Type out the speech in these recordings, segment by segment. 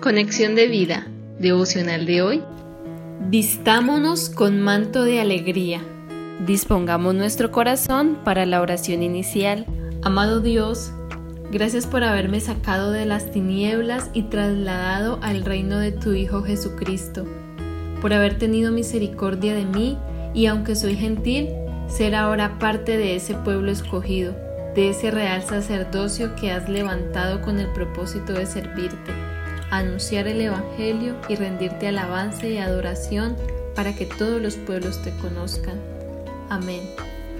Conexión de vida, devocional de hoy. Vistámonos con manto de alegría. Dispongamos nuestro corazón para la oración inicial. Amado Dios, gracias por haberme sacado de las tinieblas y trasladado al reino de tu Hijo Jesucristo, por haber tenido misericordia de mí y aunque soy gentil, ser ahora parte de ese pueblo escogido, de ese real sacerdocio que has levantado con el propósito de servirte anunciar el Evangelio y rendirte alabanza y adoración para que todos los pueblos te conozcan. Amén.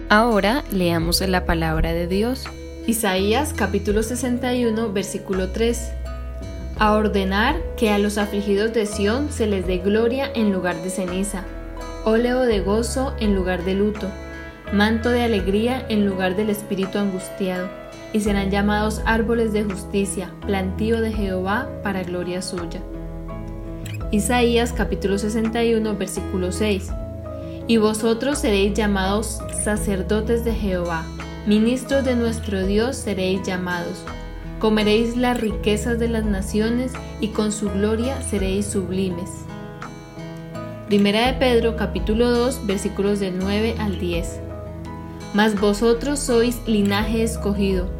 Ahora leamos la palabra de Dios. Isaías capítulo 61 versículo 3. A ordenar que a los afligidos de Sión se les dé gloria en lugar de ceniza, óleo de gozo en lugar de luto, manto de alegría en lugar del espíritu angustiado y serán llamados árboles de justicia, plantío de Jehová para gloria suya. Isaías capítulo 61 versículo 6. Y vosotros seréis llamados sacerdotes de Jehová, ministros de nuestro Dios seréis llamados. Comeréis las riquezas de las naciones y con su gloria seréis sublimes. Primera de Pedro capítulo 2 versículos del 9 al 10. Mas vosotros sois linaje escogido,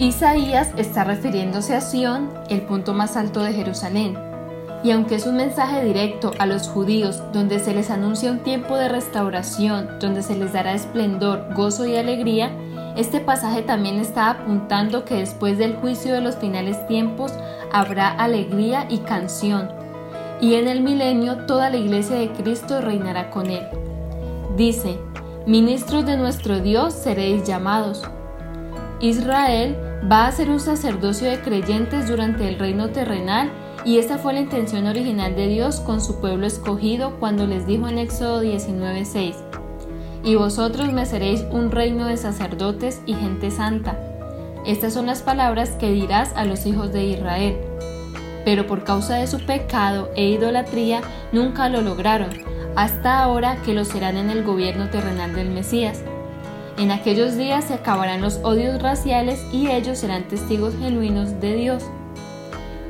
Isaías está refiriéndose a Sión, el punto más alto de Jerusalén. Y aunque es un mensaje directo a los judíos donde se les anuncia un tiempo de restauración, donde se les dará esplendor, gozo y alegría, este pasaje también está apuntando que después del juicio de los finales tiempos habrá alegría y canción. Y en el milenio toda la iglesia de Cristo reinará con él. Dice, ministros de nuestro Dios seréis llamados. Israel va a ser un sacerdocio de creyentes durante el reino terrenal y esa fue la intención original de Dios con su pueblo escogido cuando les dijo en Éxodo 19:6, y vosotros me seréis un reino de sacerdotes y gente santa. Estas son las palabras que dirás a los hijos de Israel. Pero por causa de su pecado e idolatría nunca lo lograron, hasta ahora que lo serán en el gobierno terrenal del Mesías. En aquellos días se acabarán los odios raciales y ellos serán testigos genuinos de Dios.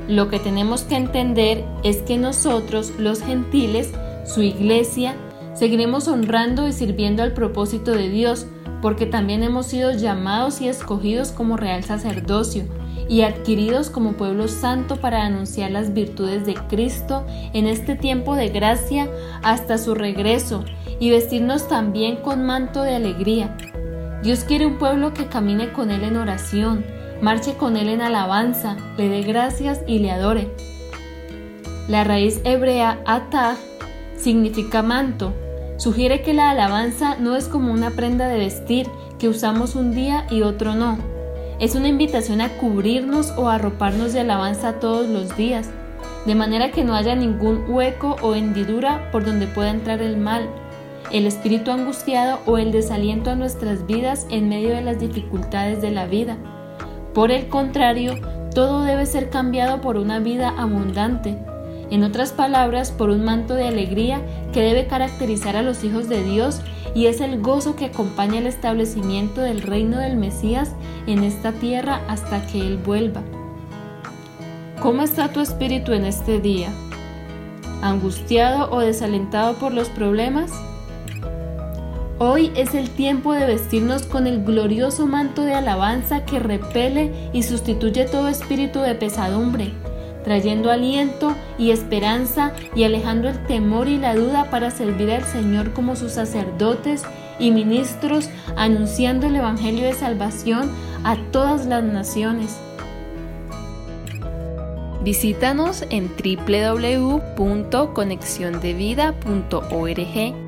Lo que tenemos que entender es que nosotros, los gentiles, su iglesia, seguiremos honrando y sirviendo al propósito de Dios, porque también hemos sido llamados y escogidos como real sacerdocio y adquiridos como pueblo santo para anunciar las virtudes de Cristo en este tiempo de gracia hasta su regreso y vestirnos también con manto de alegría Dios quiere un pueblo que camine con Él en oración, marche con Él en alabanza, le dé gracias y le adore. La raíz hebrea atah significa manto. Sugiere que la alabanza no es como una prenda de vestir que usamos un día y otro no. Es una invitación a cubrirnos o arroparnos de alabanza todos los días, de manera que no haya ningún hueco o hendidura por donde pueda entrar el mal el espíritu angustiado o el desaliento a nuestras vidas en medio de las dificultades de la vida. Por el contrario, todo debe ser cambiado por una vida abundante, en otras palabras, por un manto de alegría que debe caracterizar a los hijos de Dios y es el gozo que acompaña el establecimiento del reino del Mesías en esta tierra hasta que Él vuelva. ¿Cómo está tu espíritu en este día? ¿Angustiado o desalentado por los problemas? Hoy es el tiempo de vestirnos con el glorioso manto de alabanza que repele y sustituye todo espíritu de pesadumbre, trayendo aliento y esperanza y alejando el temor y la duda para servir al Señor como sus sacerdotes y ministros, anunciando el Evangelio de salvación a todas las naciones. Visítanos en www.conexiondevida.org